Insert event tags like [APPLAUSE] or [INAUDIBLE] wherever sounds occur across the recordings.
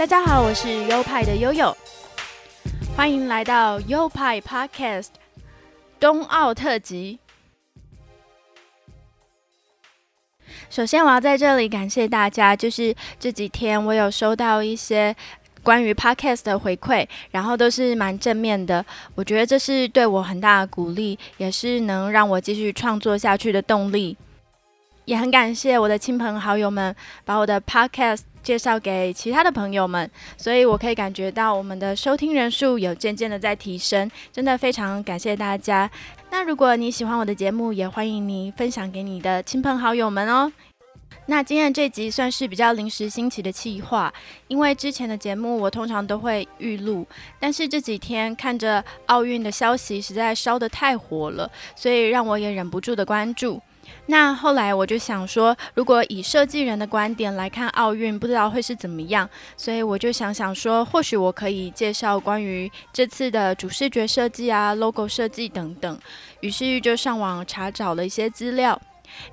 大家好，我是优派的悠悠，欢迎来到优派 Podcast 冬奥特辑。首先，我要在这里感谢大家，就是这几天我有收到一些关于 Podcast 的回馈，然后都是蛮正面的，我觉得这是对我很大的鼓励，也是能让我继续创作下去的动力。也很感谢我的亲朋好友们把我的 Podcast 介绍给其他的朋友们，所以我可以感觉到我们的收听人数有渐渐的在提升，真的非常感谢大家。那如果你喜欢我的节目，也欢迎你分享给你的亲朋好友们哦。那今天这集算是比较临时兴起的企划，因为之前的节目我通常都会预录，但是这几天看着奥运的消息实在烧得太火了，所以让我也忍不住的关注。那后来我就想说，如果以设计人的观点来看奥运，不知道会是怎么样，所以我就想想说，或许我可以介绍关于这次的主视觉设计啊、logo 设计等等。于是就上网查找了一些资料，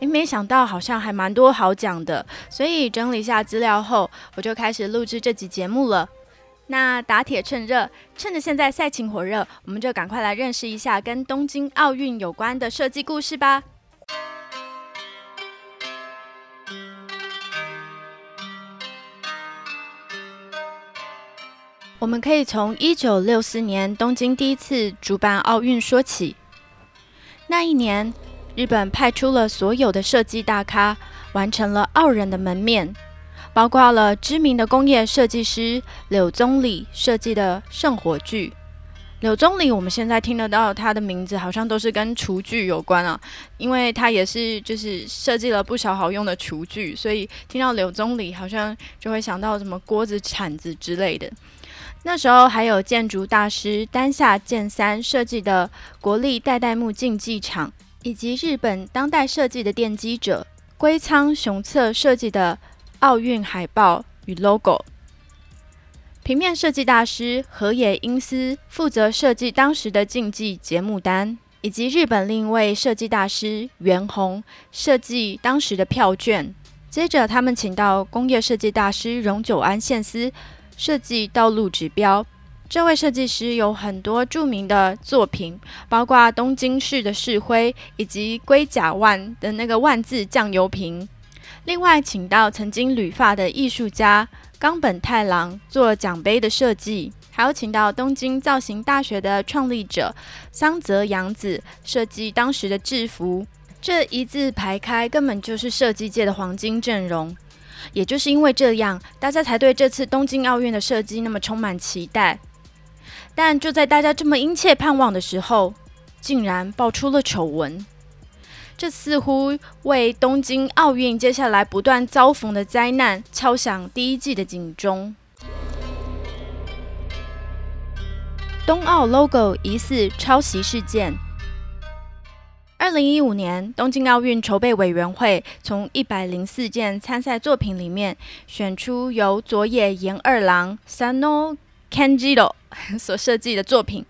诶，没想到好像还蛮多好讲的，所以整理一下资料后，我就开始录制这集节目了。那打铁趁热，趁着现在赛情火热，我们就赶快来认识一下跟东京奥运有关的设计故事吧。我们可以从一九六四年东京第一次主办奥运说起。那一年，日本派出了所有的设计大咖，完成了傲人的门面，包括了知名的工业设计师柳宗理设计的圣火炬。柳宗理，我们现在听得到他的名字，好像都是跟厨具有关啊，因为他也是就是设计了不少好用的厨具，所以听到柳宗理，好像就会想到什么锅子、铲子之类的。那时候还有建筑大师丹下健三设计的国立代代木竞技场，以及日本当代设计的奠基者龟仓雄策设计的奥运海报与 logo。平面设计大师河野英司负责设计当时的竞技节目单，以及日本另一位设计大师袁弘设计当时的票券。接着，他们请到工业设计大师荣久安宪司。设计道路指标，这位设计师有很多著名的作品，包括东京市的市徽以及龟甲万的那个万字酱油瓶。另外，请到曾经旅发的艺术家冈本太郎做奖杯的设计，还有请到东京造型大学的创立者桑泽洋子设计当时的制服。这一字排开，根本就是设计界的黄金阵容。也就是因为这样，大家才对这次东京奥运的设计那么充满期待。但就在大家这么殷切盼望的时候，竟然爆出了丑闻。这似乎为东京奥运接下来不断遭逢的灾难敲响第一季的警钟。冬奥 logo 疑似抄袭事件。二零一五年东京奥运筹备委员会从一百零四件参赛作品里面选出由佐野研二郎 （Sano Kanjiro） [LAUGHS] 所设计的作品。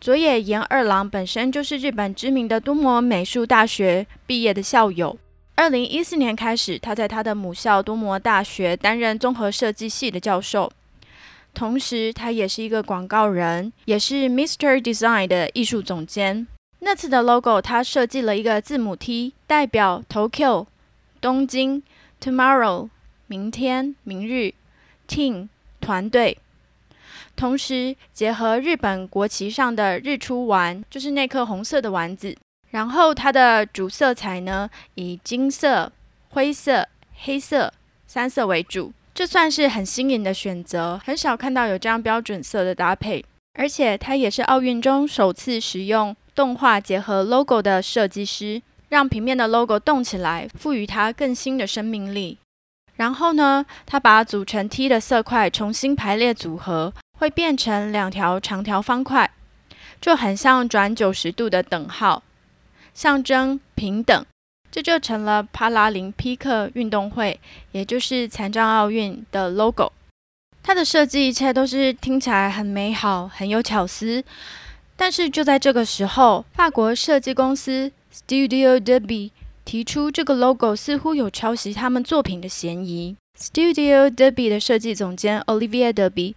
佐野研二郎本身就是日本知名的多摩美术大学毕业的校友。二零一四年开始，他在他的母校多摩大学担任综合设计系的教授，同时他也是一个广告人，也是 Mr. Design 的艺术总监。那次的 logo，他设计了一个字母 T，代表 Tokyo 东京，Tomorrow 明天、明日，Team 团队，同时结合日本国旗上的日出丸，就是那颗红色的丸子。然后它的主色彩呢，以金色、灰色、黑色三色为主，这算是很新颖的选择，很少看到有这样标准色的搭配。而且它也是奥运中首次使用。动画结合 logo 的设计师，让平面的 logo 动起来，赋予它更新的生命力。然后呢，他把组成 T 的色块重新排列组合，会变成两条长条方块，就很像转九十度的等号，象征平等。这就成了帕拉林匹克运动会，也就是残障奥运的 logo。它的设计一切都是听起来很美好，很有巧思。但是就在这个时候，法国设计公司 Studio d e b y 提出这个 logo 似乎有抄袭他们作品的嫌疑。Studio Derby 的设计总监 Olivia Derby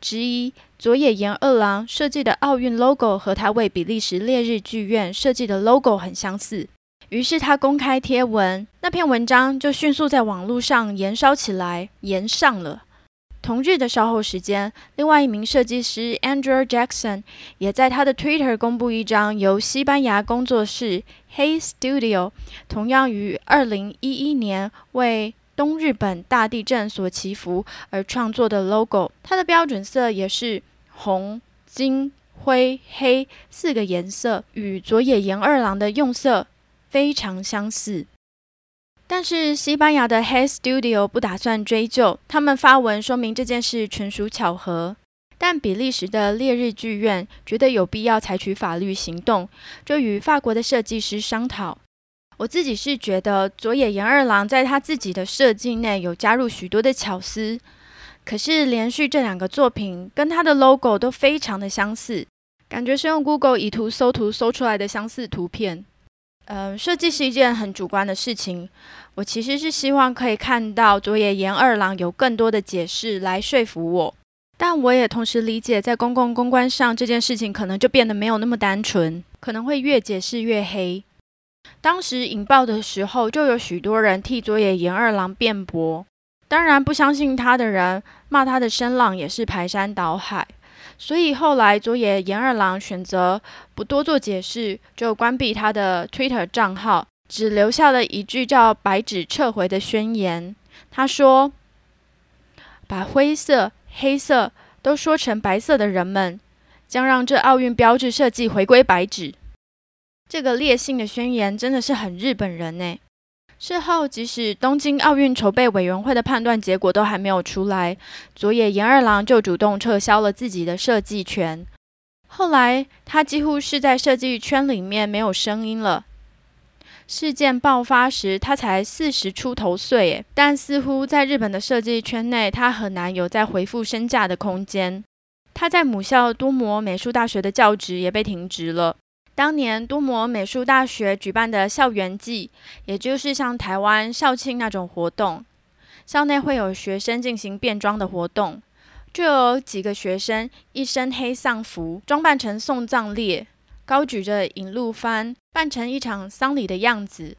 质疑佐野研二郎设计的奥运 logo 和他为比利时烈日剧院设计的 logo 很相似。于是他公开贴文，那篇文章就迅速在网络上燃烧起来，延上了。同日的稍后时间，另外一名设计师 Andrew Jackson 也在他的 Twitter 公布一张由西班牙工作室 Hey Studio 同样于2011年为东日本大地震所祈福而创作的 logo。它的标准色也是红、金、灰、黑四个颜色，与佐野研二郎的用色。非常相似，但是西班牙的 Head Studio 不打算追究，他们发文说明这件事纯属巧合。但比利时的烈日剧院觉得有必要采取法律行动，就与法国的设计师商讨。我自己是觉得佐野研二郎在他自己的设计内有加入许多的巧思，可是连续这两个作品跟他的 logo 都非常的相似，感觉是用 Google 以图搜图搜出来的相似图片。嗯，设计是一件很主观的事情。我其实是希望可以看到佐野研二郎有更多的解释来说服我，但我也同时理解，在公共公关上这件事情可能就变得没有那么单纯，可能会越解释越黑。当时引爆的时候，就有许多人替佐野研二郎辩驳，当然不相信他的人骂他的声浪也是排山倒海。所以后来，佐野研二郎选择不多做解释，就关闭他的 Twitter 账号，只留下了一句叫“白纸撤回”的宣言。他说：“把灰色、黑色都说成白色的人们，将让这奥运标志设计回归白纸。”这个烈性的宣言真的是很日本人呢。事后，即使东京奥运筹备委员会的判断结果都还没有出来，佐野研二郎就主动撤销了自己的设计权。后来，他几乎是在设计圈里面没有声音了。事件爆发时，他才四十出头岁，但似乎在日本的设计圈内，他很难有再回复身价的空间。他在母校多摩美术大学的教职也被停职了。当年多摩美术大学举办的校园季，也就是像台湾校庆那种活动，校内会有学生进行变装的活动，就有几个学生一身黑丧服，装扮成送葬列，高举着引路幡，扮成一场丧礼的样子。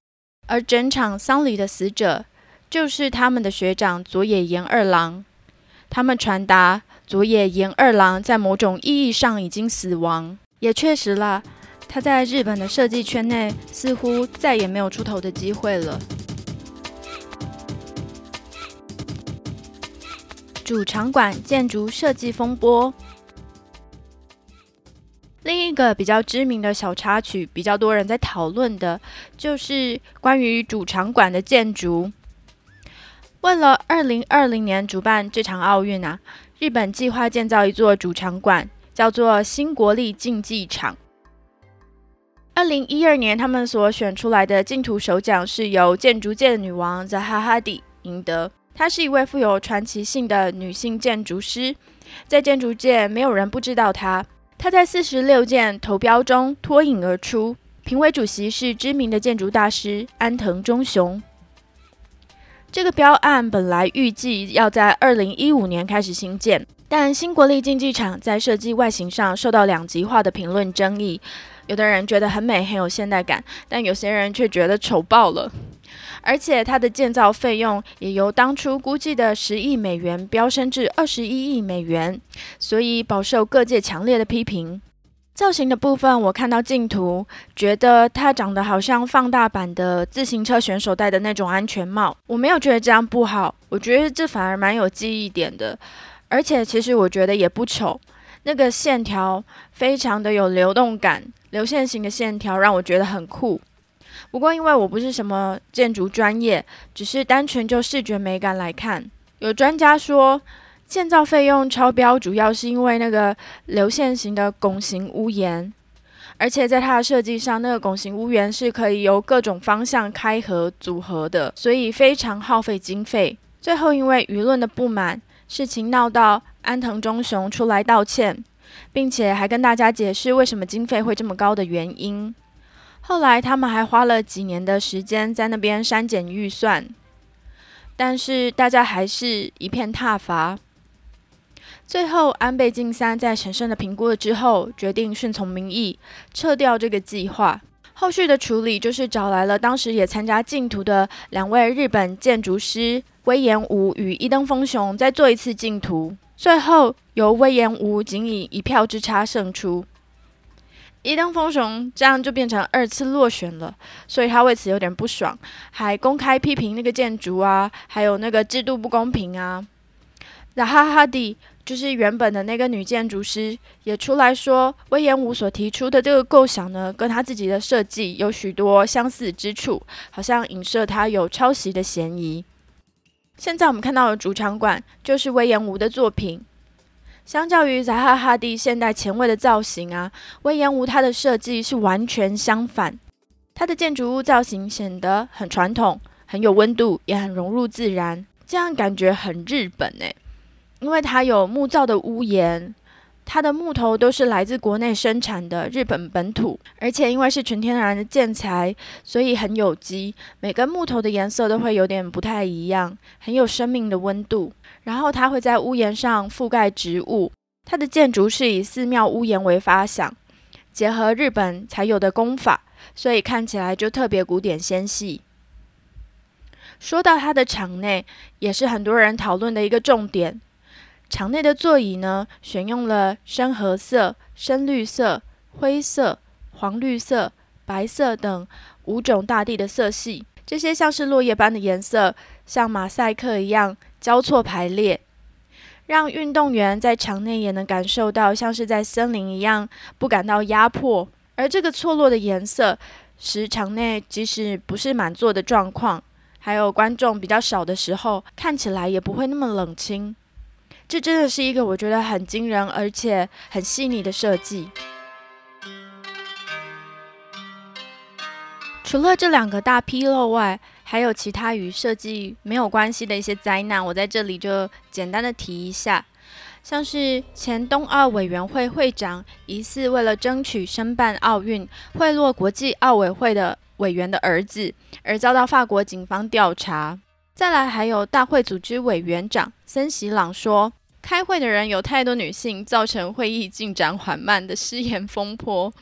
而整场丧礼的死者，就是他们的学长佐野研二郎。他们传达佐野研二郎在某种意义上已经死亡，也确实了。他在日本的设计圈内似乎再也没有出头的机会了。主场馆建筑设计风波，另一个比较知名的小插曲，比较多人在讨论的，就是关于主场馆的建筑。为了二零二零年主办这场奥运啊，日本计划建造一座主场馆，叫做新国立竞技场。二零一二年，他们所选出来的净土首奖是由建筑界的女王扎哈哈迪赢得。她是一位富有传奇性的女性建筑师，在建筑界没有人不知道她。她在四十六件投标中脱颖而出。评委主席是知名的建筑大师安藤忠雄。这个标案本来预计要在二零一五年开始兴建，但新国立竞技场在设计外形上受到两极化的评论争议。有的人觉得很美，很有现代感，但有些人却觉得丑爆了。而且它的建造费用也由当初估计的十亿美元飙升至二十一亿美元，所以饱受各界强烈的批评。造型的部分，我看到镜图，觉得它长得好像放大版的自行车选手戴的那种安全帽。我没有觉得这样不好，我觉得这反而蛮有记忆点的。而且其实我觉得也不丑，那个线条非常的有流动感。流线型的线条让我觉得很酷，不过因为我不是什么建筑专业，只是单纯就视觉美感来看。有专家说，建造费用超标主要是因为那个流线型的拱形屋檐，而且在它的设计上，那个拱形屋檐是可以由各种方向开合组合的，所以非常耗费经费。最后因为舆论的不满，事情闹到安藤忠雄出来道歉。并且还跟大家解释为什么经费会这么高的原因。后来他们还花了几年的时间在那边删减预算，但是大家还是一片挞伐。最后，安倍晋三在审慎的评估了之后，决定顺从民意，撤掉这个计划。后续的处理就是找来了当时也参加竞图的两位日本建筑师威严武与伊登丰雄，再做一次竞图。最后由威严武仅以一票之差胜出。伊登丰雄这样就变成二次落选了，所以他为此有点不爽，还公开批评那个建筑啊，还有那个制度不公平啊。然后哈迪。就是原本的那个女建筑师也出来说，威严武所提出的这个构想呢，跟他自己的设计有许多相似之处，好像影射他有抄袭的嫌疑。现在我们看到的主场馆就是威严吴的作品。相较于扎哈·哈蒂现代前卫的造型啊，威严吴他的设计是完全相反。他的建筑物造型显得很传统，很有温度，也很融入自然，这样感觉很日本诶。因为它有木造的屋檐，它的木头都是来自国内生产的日本本土，而且因为是纯天然的建材，所以很有机。每根木头的颜色都会有点不太一样，很有生命的温度。然后它会在屋檐上覆盖植物。它的建筑是以寺庙屋檐为发想，结合日本才有的工法，所以看起来就特别古典纤细。说到它的场内，也是很多人讨论的一个重点。场内的座椅呢，选用了深褐色、深绿色、灰色、黄绿色、白色等五种大地的色系。这些像是落叶般的颜色，像马赛克一样交错排列，让运动员在场内也能感受到像是在森林一样，不感到压迫。而这个错落的颜色，使场内即使不是满座的状况，还有观众比较少的时候，看起来也不会那么冷清。这真的是一个我觉得很惊人而且很细腻的设计。除了这两个大纰漏外，还有其他与设计没有关系的一些灾难，我在这里就简单的提一下。像是前冬奥委员会会长疑似为了争取申办奥运，贿赂国际奥委会的委员的儿子，而遭到法国警方调查。再来，还有大会组织委员长森喜朗说。开会的人有太多女性，造成会议进展缓慢的失言风波。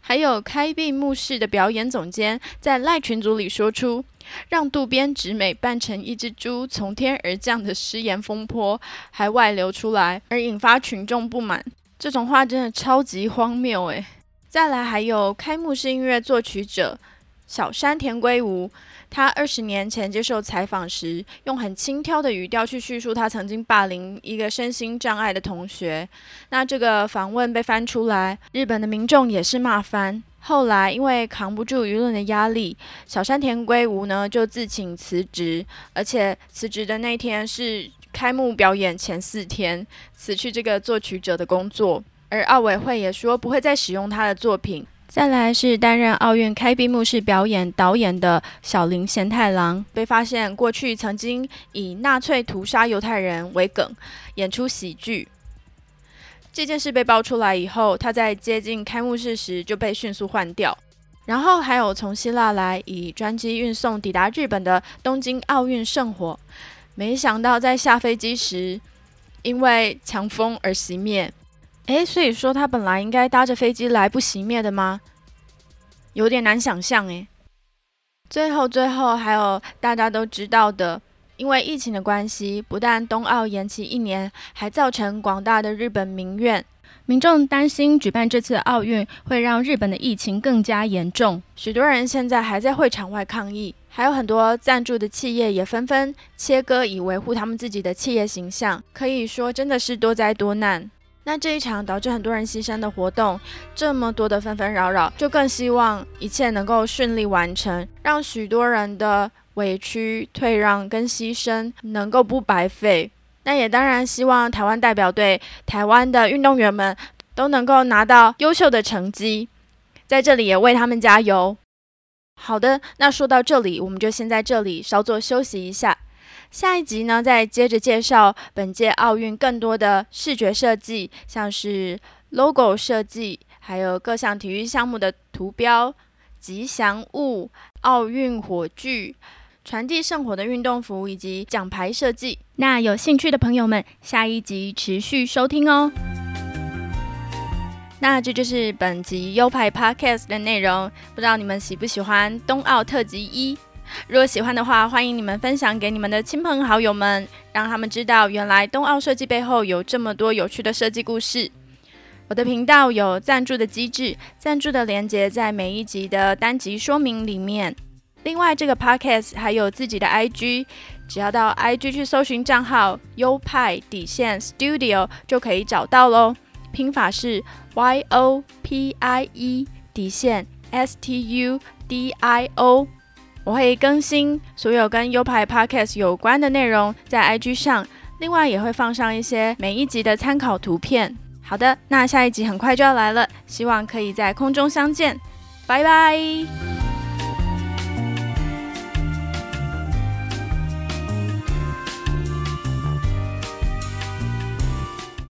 还有开闭幕式的表演总监在赖群组里说出让渡边直美扮成一只猪从天而降的失言风波，还外流出来，而引发群众不满。这种话真的超级荒谬诶。再来，还有开幕式音乐作曲者小山田圭吾。他二十年前接受采访时，用很轻佻的语调去叙述他曾经霸凌一个身心障碍的同学。那这个访问被翻出来，日本的民众也是骂翻。后来因为扛不住舆论的压力，小山田圭吾呢就自请辞职，而且辞职的那天是开幕表演前四天，辞去这个作曲者的工作。而奥委会也说不会再使用他的作品。再来是担任奥运开闭幕式表演导演的小林贤太郎，被发现过去曾经以纳粹屠杀犹太人为梗演出喜剧。这件事被爆出来以后，他在接近开幕式时就被迅速换掉。然后还有从希腊来以专机运送抵达日本的东京奥运圣火，没想到在下飞机时因为强风而熄灭。诶，所以说他本来应该搭着飞机来不熄灭的吗？有点难想象诶。最后，最后还有大家都知道的，因为疫情的关系，不但冬奥延期一年，还造成广大的日本民怨。民众担心举办这次奥运会让日本的疫情更加严重，许多人现在还在会场外抗议，还有很多赞助的企业也纷纷切割以维护他们自己的企业形象。可以说，真的是多灾多难。那这一场导致很多人牺牲的活动，这么多的纷纷扰扰，就更希望一切能够顺利完成，让许多人的委屈、退让跟牺牲能够不白费。那也当然希望台湾代表队、台湾的运动员们都能够拿到优秀的成绩，在这里也为他们加油。好的，那说到这里，我们就先在这里稍作休息一下。下一集呢，再接着介绍本届奥运更多的视觉设计，像是 logo 设计，还有各项体育项目的图标、吉祥物、奥运火炬、传递圣火的运动服以及奖牌设计。那有兴趣的朋友们，下一集持续收听哦。那这就是本集优派 Podcast 的内容，不知道你们喜不喜欢冬奥特辑一？如果喜欢的话，欢迎你们分享给你们的亲朋好友们，让他们知道原来冬奥设计背后有这么多有趣的设计故事。我的频道有赞助的机制，赞助的连接在每一集的单集说明里面。另外，这个 podcast 还有自己的 IG，只要到 IG 去搜寻账号优派底线 Studio 就可以找到喽。拼法是 Y O P I E 底线 S T U D I O。我会更新所有跟优派 podcast 有关的内容在 IG 上，另外也会放上一些每一集的参考图片。好的，那下一集很快就要来了，希望可以在空中相见，拜拜。